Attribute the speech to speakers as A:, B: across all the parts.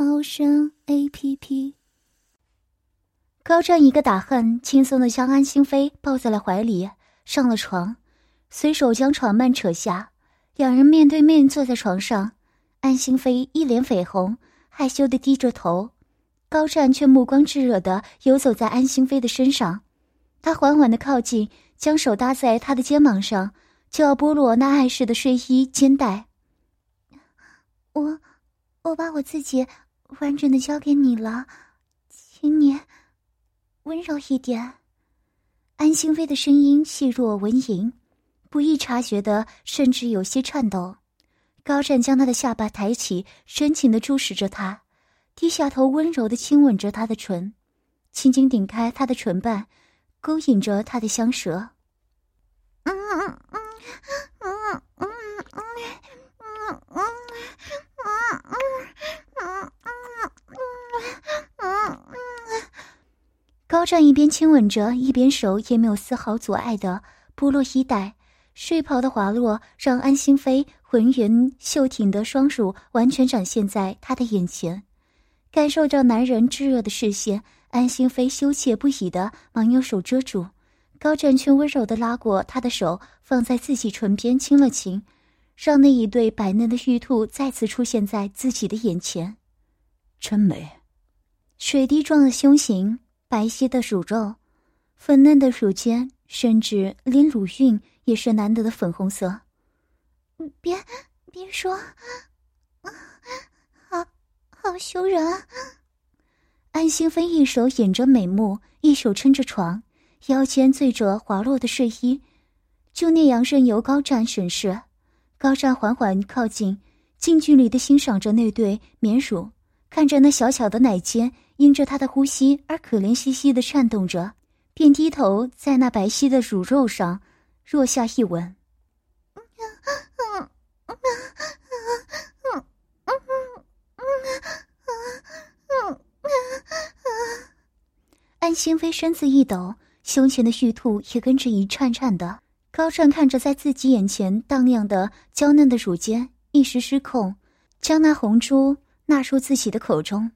A: 猫声 A P P。高湛一个打鼾，轻松的将安心飞抱在了怀里，上了床，随手将床幔扯下，两人面对面坐在床上。安心飞一脸绯红，害羞的低着头，高湛却目光炙热的游走在安心飞的身上。他缓缓的靠近，将手搭在她的肩膀上，就要剥落那碍事的睡衣肩带。我，我把我自己完整的交给你了，请你温柔一点。安心妃的声音细若蚊蝇，不易察觉的，甚至有些颤抖。高湛将他的下巴抬起，深情的注视着他，低下头，温柔的亲吻着他的唇，轻轻顶开他的唇瓣，勾引着他的香舌。高湛一边亲吻着，一边手也没有丝毫阻碍的剥落衣带，睡袍的滑落让安心妃浑圆秀挺的双乳完全展现在他的眼前。感受着男人炙热的视线，安心妃羞怯不已的忙用手遮住，高湛却温柔的拉过她的手，放在自己唇边亲了亲，让那一对白嫩的玉兔再次出现在自己的眼前。
B: 真美，
A: 水滴状的胸型。白皙的乳肉，粉嫩的乳尖，甚至连乳晕也是难得的粉红色。别，别说，好好羞人。安心妃一手掩着美目，一手撑着床，腰间缀着滑落的睡衣，就那样任由高湛审视。高湛缓缓靠近，近距离的欣赏着那对绵乳，看着那小巧的奶尖。因着他的呼吸而可怜兮兮的颤动着，便低头在那白皙的乳肉上落下一吻。安心妃身子一抖，胸前的玉兔也跟着一颤颤的。高湛看着在自己眼前荡漾的娇嫩的乳尖，一时失控，将那红珠纳入自己的口中。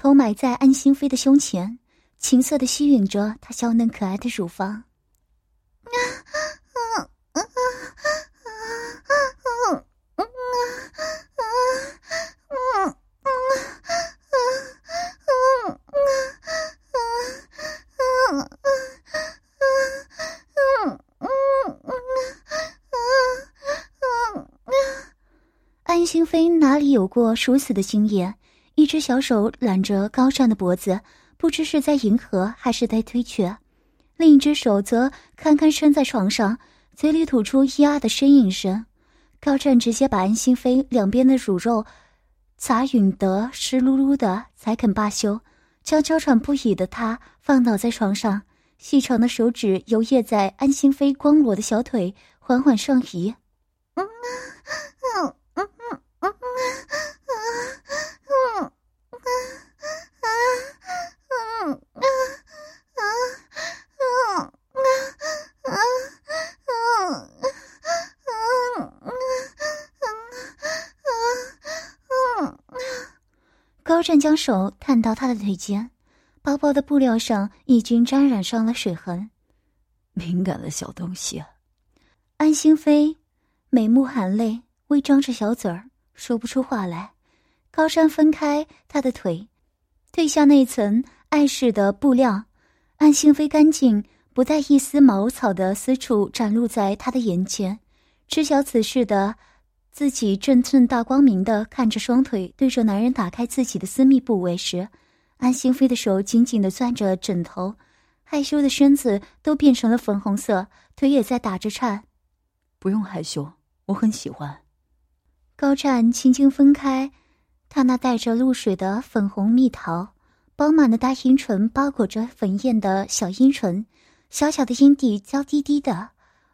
A: 头埋在安心妃的胸前，情色的吸吮着她娇嫩可爱的乳房。安心妃哪里有过如此的经验？一只小手揽着高湛的脖子，不知是在迎合还是在推却；另一只手则堪堪撑在床上，嘴里吐出咿呀的呻吟声。高湛直接把安心妃两边的乳肉砸吮得湿漉漉的，才肯罢休，将娇喘不已的她放倒在床上，细长的手指游曳在安心妃光裸的小腿，缓缓上移。高湛将手探到他的腿间，薄薄的布料上已经沾染上了水痕。
B: 敏感的小东西。
A: 安心妃眉目含泪，微张着小嘴儿，说不出话来。高山分开他的腿，褪下那层碍事的布料，安心飞干净不带一丝毛草的私处展露在他的眼前。知晓此事的。自己正正大光明的看着双腿对着男人打开自己的私密部位时，安心飞的手紧紧的攥着枕头，害羞的身子都变成了粉红色，腿也在打着颤。
B: 不用害羞，我很喜欢。
A: 高湛轻轻分开他那带着露水的粉红蜜桃，饱满的大阴唇包裹着粉艳的小阴唇，小小的阴蒂娇滴滴的，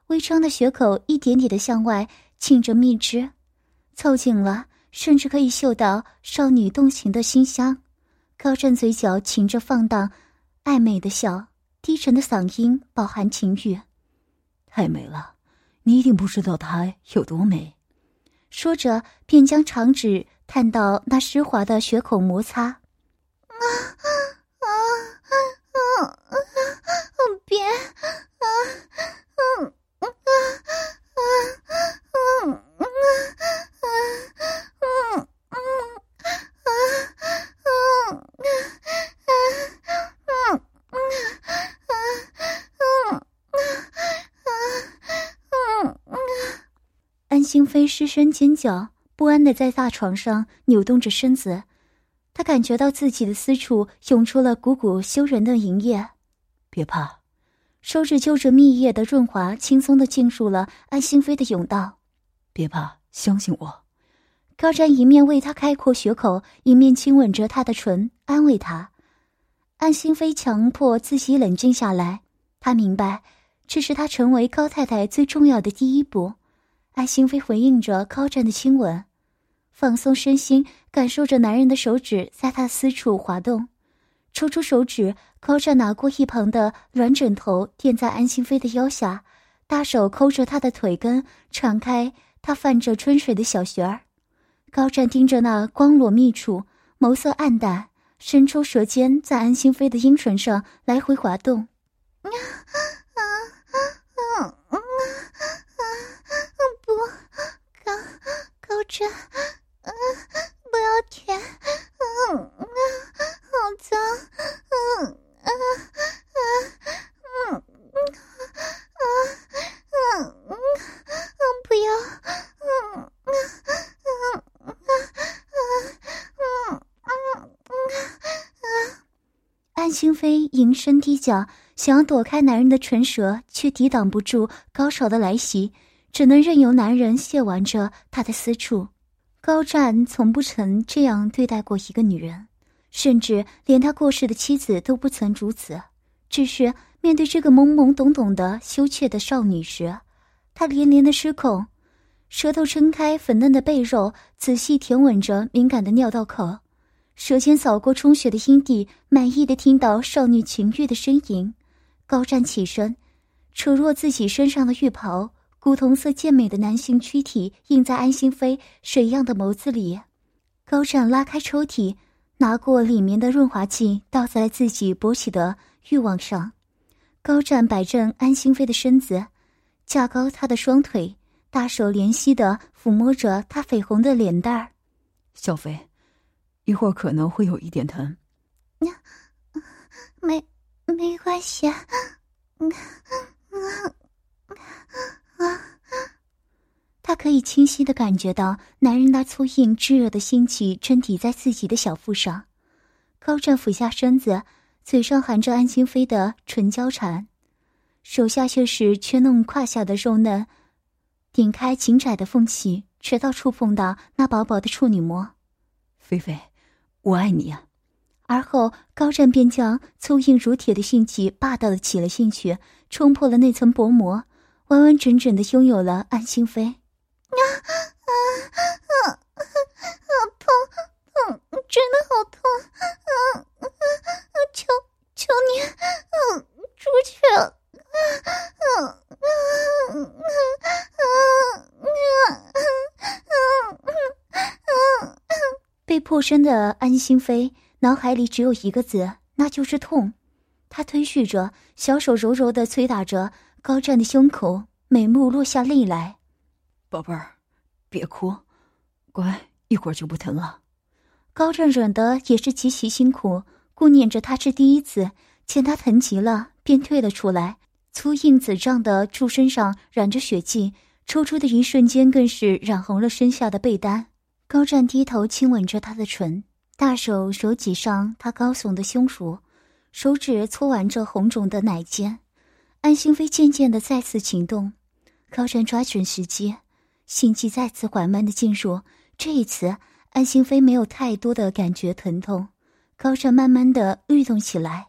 A: 微张的血口一点点的向外沁着蜜汁，凑近了，甚至可以嗅到少女动情的馨香。高湛嘴角噙着放荡、暧昧的笑，低沉的嗓音饱含情欲：“
B: 太美了，你一定不知道她有多美。”
A: 说着，便将长指探到那湿滑的血口摩擦。啊啊啊啊啊！别啊啊啊啊安！星飞失声尖叫，不安的在大床上扭动着身子。他感觉到自己的私处涌出了股股羞人的淫液。
B: 别怕，
A: 手指就着蜜液的润滑，轻松的进入了安心飞的甬道。
B: 别怕，相信我。
A: 高湛一面为他开阔血口，一面亲吻着他的唇，安慰他。安心飞强迫自己冷静下来，他明白，这是他成为高太太最重要的第一步。安心飞回应着高湛的亲吻，放松身心，感受着男人的手指在他私处滑动。抽出手指，高湛拿过一旁的软枕头垫在安心飞的腰下，大手抠着她的腿根，敞开他泛着春水的小穴儿。高湛盯着那光裸密处，眸色暗淡，伸出舌尖在安心飞的阴唇上来回滑动。这，嗯，不要舔，嗯啊，好脏，嗯啊嗯嗯嗯嗯嗯嗯，不要，嗯嗯嗯嗯嗯嗯嗯安迎身低叫，想要躲开男人的唇舌，却抵挡不住高潮的来袭。只能任由男人亵玩着她的私处。高湛从不曾这样对待过一个女人，甚至连他过世的妻子都不曾如此。只是面对这个懵懵懂懂的羞怯的少女时，他连连的失控，舌头撑开粉嫩的背肉，仔细舔吻着敏感的尿道口，舌尖扫过充血的阴蒂，满意的听到少女情欲的呻吟。高湛起身，扯落自己身上的浴袍。古铜色健美的男性躯体映在安心飞水样的眸子里，高湛拉开抽屉，拿过里面的润滑剂，倒在了自己勃起的欲望上。高湛摆正安心飞的身子，架高她的双腿，大手怜惜的抚摸着她绯红的脸蛋儿。
B: 小飞，一会儿可能会有一点疼。
A: 没，没关系。啊！他可以清晰的感觉到男人那粗硬炙热的心气正抵在自己的小腹上。高湛俯下身子，嘴上含着安心飞的唇交缠，手下却是圈弄胯下的肉嫩，顶开紧窄的缝隙，直到触碰到那薄薄的处女膜。
B: 菲菲，我爱你呀！
A: 而后高湛便将粗硬如铁的性器霸道的挤了进去，冲破了那层薄膜。完完整整的拥有了安心妃，啊啊啊啊！痛痛，真的好痛！啊啊啊！求求你，嗯，出去！啊啊啊啊啊啊啊啊啊！被破身的安心飞脑海里只有一个字，那就是痛。她推续着，小手柔柔的捶打着。高湛的胸口，美目落下泪来。
B: 宝贝儿，别哭，乖，一会儿就不疼了。
A: 高湛忍的也是极其辛苦，顾念着他是第一次，见他疼极了，便退了出来。粗硬紫胀的柱身上染着血迹，抽出的一瞬间更是染红了身下的被单。高湛低头亲吻着他的唇，大手手挤上他高耸的胸脯，手指搓玩着红肿的奶尖。安心飞渐渐的再次行动，高湛抓准时机，心悸再次缓慢的进入。这一次，安心飞没有太多的感觉疼痛，高湛慢慢的律动起来。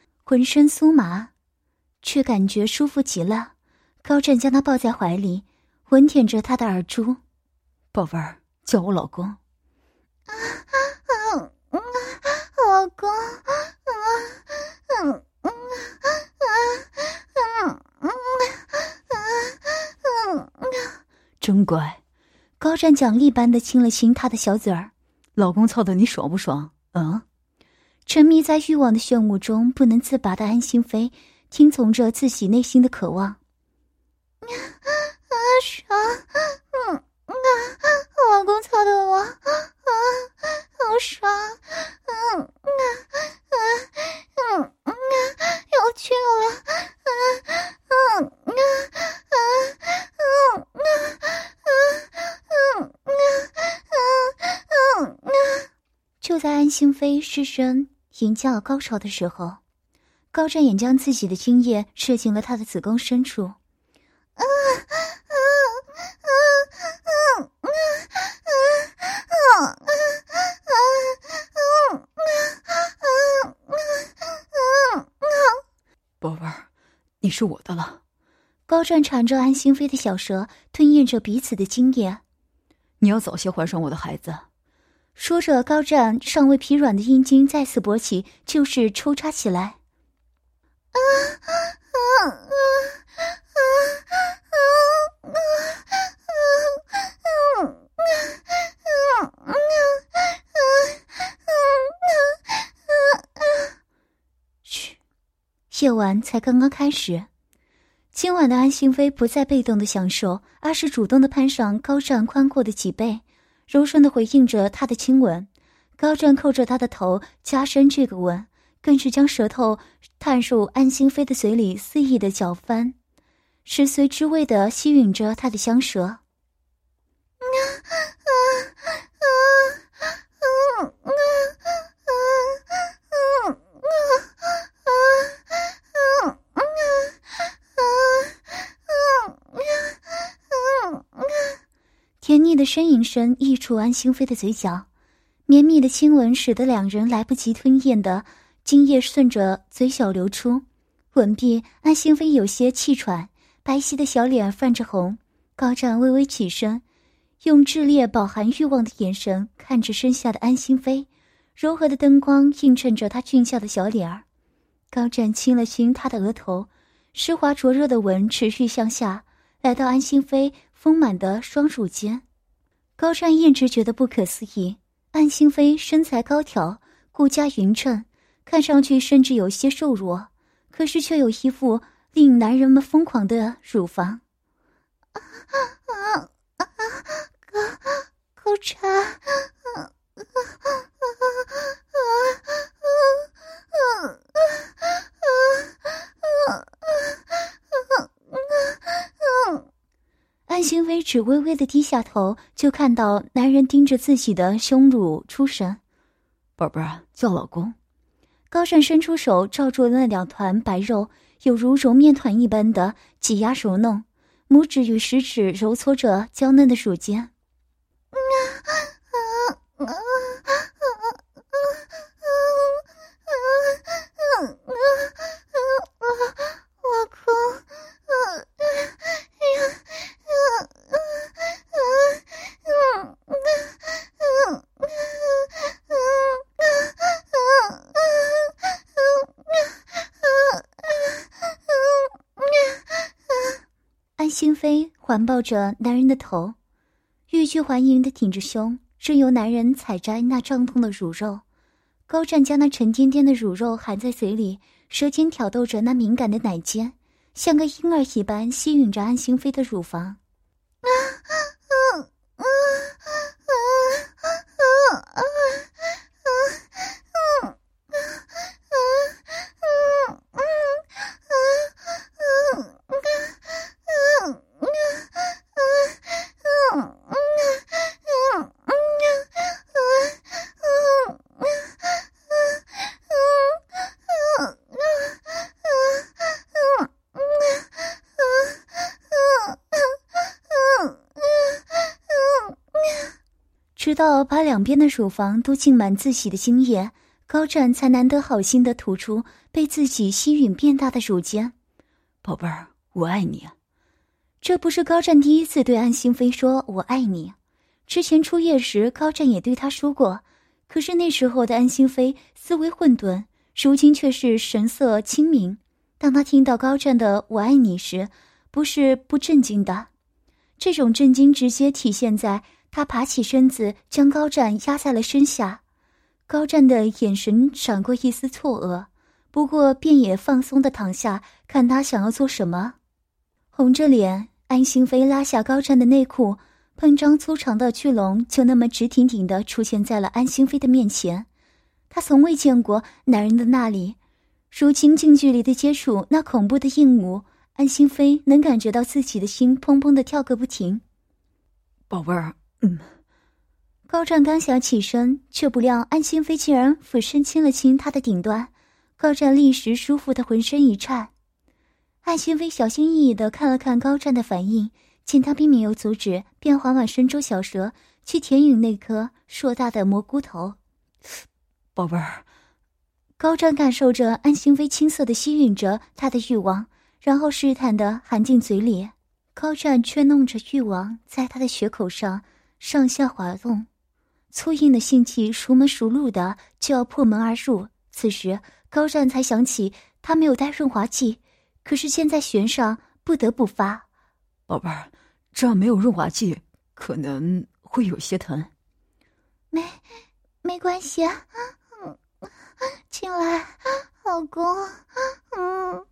A: 浑身酥麻，却感觉舒服极了。高湛将她抱在怀里，吻舔着她的耳珠：“
B: 宝贝儿，叫我老公。”“
A: 啊啊啊！老公，啊嗯嗯嗯
B: 嗯嗯嗯嗯，真乖。”
A: 高湛奖励般的亲了亲她的小嘴儿：“
B: 老公操的你爽不爽？嗯。”
A: 沉迷在欲望的漩涡中不能自拔的安心妃，听从着自己内心的渴望。啊、啊啊、爽，嗯啊啊，老公操的我，啊啊，好爽，嗯啊，嗯啊，嗯啊，要去了，啊，嗯啊，啊，嗯啊，啊，嗯啊，嗯啊，嗯啊。就在安心妃失声吟叫高潮的时候高湛也将自己的精液射进了她的子宫深处。
B: 宝贝儿你是我的了。
A: 高湛缠着安心妃的小蛇吞咽着彼此的精液。
B: 你要早些怀上我的孩子。
A: 说着，高湛尚未疲软的阴茎再次勃起，就是抽插起来。啊啊啊啊啊啊啊啊啊啊啊啊！嘘，夜晚才刚刚开始。今晚的安心飞不再被动的享受，而是主动的攀上高湛宽阔的脊背。柔顺的回应着他的亲吻，高湛扣着他的头，加深这个吻，更是将舌头探入安心飞的嘴里，肆意的搅翻，食髓之味的吸吮着他的香舌。啊啊甜腻的呻吟声溢出安心飞的嘴角，绵密的亲吻使得两人来不及吞咽的精液顺着嘴角流出。吻毕，安心飞有些气喘，白皙的小脸泛着红。高湛微微起身，用炽烈饱含欲望的眼神看着身下的安心飞，柔和的灯光映衬着他俊俏的小脸儿。高湛亲了亲他的额头，湿滑灼热的吻持续向下，来到安心飞。丰满的双乳间，高湛一直觉得不可思议。安心妃身材高挑，骨架匀称，看上去甚至有些瘦弱，可是却有一副令男人们疯狂的乳房。啊啊啊啊！高高湛，啊啊啊啊啊啊啊啊啊啊！安心飞只微微的低下头，就看到男人盯着自己的胸乳出神。
B: 宝贝儿，叫老公。
A: 高湛伸出手，罩住那两团白肉，有如揉面团一般的挤压揉弄，拇指与食指揉搓着娇嫩的乳尖。环抱着男人的头，欲拒还迎的挺着胸，任由男人采摘那胀痛的乳肉。高湛将那沉甸甸的乳肉含在嘴里，舌尖挑逗着那敏感的奶尖，像个婴儿一般吸吮着安心飞的乳房。两边的乳房都浸满自己的精液，高湛才难得好心的吐出被自己吸吮变大的乳尖。
B: 宝贝儿，我爱你。
A: 这不是高湛第一次对安心飞说“我爱你”，之前初夜时高湛也对他说过。可是那时候的安心飞思维混沌，如今却是神色清明。当他听到高湛的“我爱你”时，不是不震惊的，这种震惊直接体现在。他爬起身子，将高湛压在了身下。高湛的眼神闪过一丝错愕，不过便也放松的躺下，看他想要做什么。红着脸，安心飞拉下高湛的内裤，喷张粗长的巨龙就那么直挺挺的出现在了安心飞的面前。他从未见过男人的那里，如今近距离的接触那恐怖的硬物，安心飞能感觉到自己的心砰砰的跳个不停。
B: 宝贝儿。嗯，
A: 高湛刚想起身，却不料安心飞竟然俯身亲了亲他的顶端，高湛立时舒服的浑身一颤。安心飞小心翼翼的看了看高湛的反应，见他并没有阻止，便缓缓伸出小舌去舔吮那颗硕大的蘑菇头。
B: 宝贝儿，
A: 高湛感受着安心飞青涩的吸吮着他的欲望，然后试探的含进嘴里。高湛却弄着欲望在他的血口上。上下滑动，粗硬的性器熟门熟路的就要破门而入。此时高湛才想起他没有带润滑剂，可是现在悬上，不得不发。
B: 宝贝儿，这样没有润滑剂可能会有些疼。
A: 没，没关系啊。嗯，进来，老公。嗯，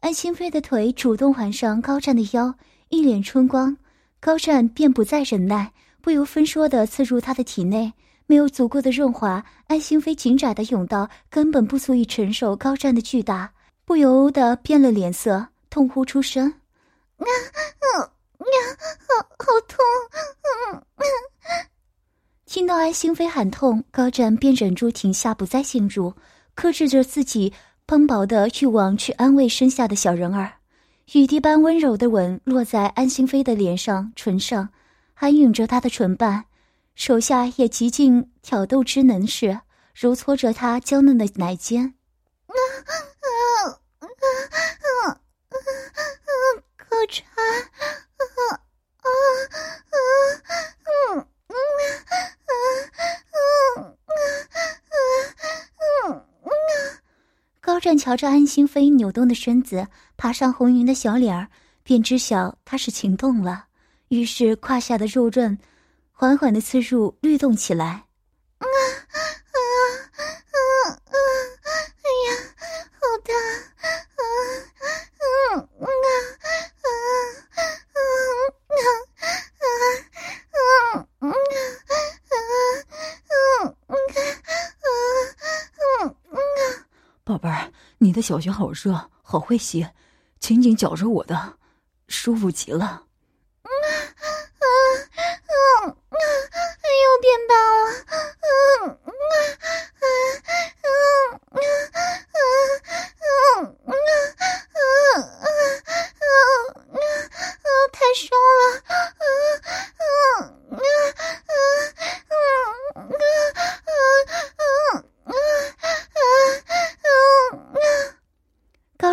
A: 安心飞的腿主动环上高湛的腰，一脸春光，高湛便不再忍耐。不由分说的刺入他的体内，没有足够的润滑，安心飞紧窄的甬道根本不足以承受高湛的巨大，不由得变了脸色，痛呼出声：“啊啊啊！好好痛！”听到安心飞喊痛，高湛便忍住停下，不再进入，克制着自己蓬薄的欲望去安慰身下的小人儿。雨滴般温柔的吻落在安心飞的脸上、唇上。还吮着他的唇瓣，手下也极尽挑逗之能事，揉搓着他娇嫩的奶尖。啊啊。高湛瞧着安心飞扭动的身子，爬上红云的小脸儿，便知晓她是情动了。于是胯下的肉润缓缓的刺入，律动起来。啊啊啊啊啊！哎呀，好大！啊啊啊啊啊啊啊啊啊
B: 啊啊！宝贝儿，你的小穴好热，好会吸，紧紧绞着我的，舒服极了。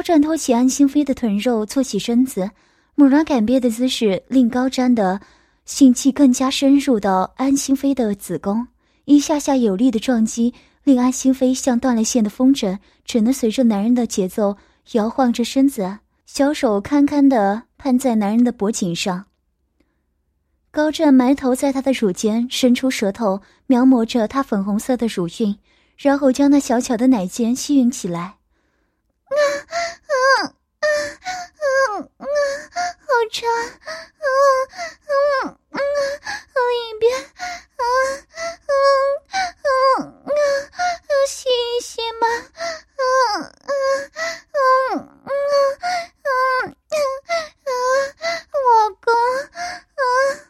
A: 转托起安心飞的臀肉，坐起身子，猛然改变的姿势令高湛的性气更加深入到安心妃的子宫，一下下有力的撞击令安心妃像断了线的风筝，只能随着男人的节奏摇晃着身子，小手堪堪的攀在男人的脖颈上。高湛埋头在他的乳尖，伸出舌头描摹着他粉红色的乳晕，然后将那小巧的奶尖吸吮起来。啊 啊啊啊啊！好长，啊啊啊！好一遍，啊啊啊啊！吸一吸嘛，啊啊啊啊啊啊！老公，啊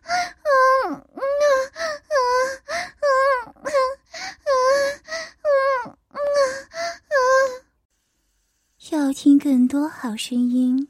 A: 啊啊啊啊啊啊啊！要听更多好声音，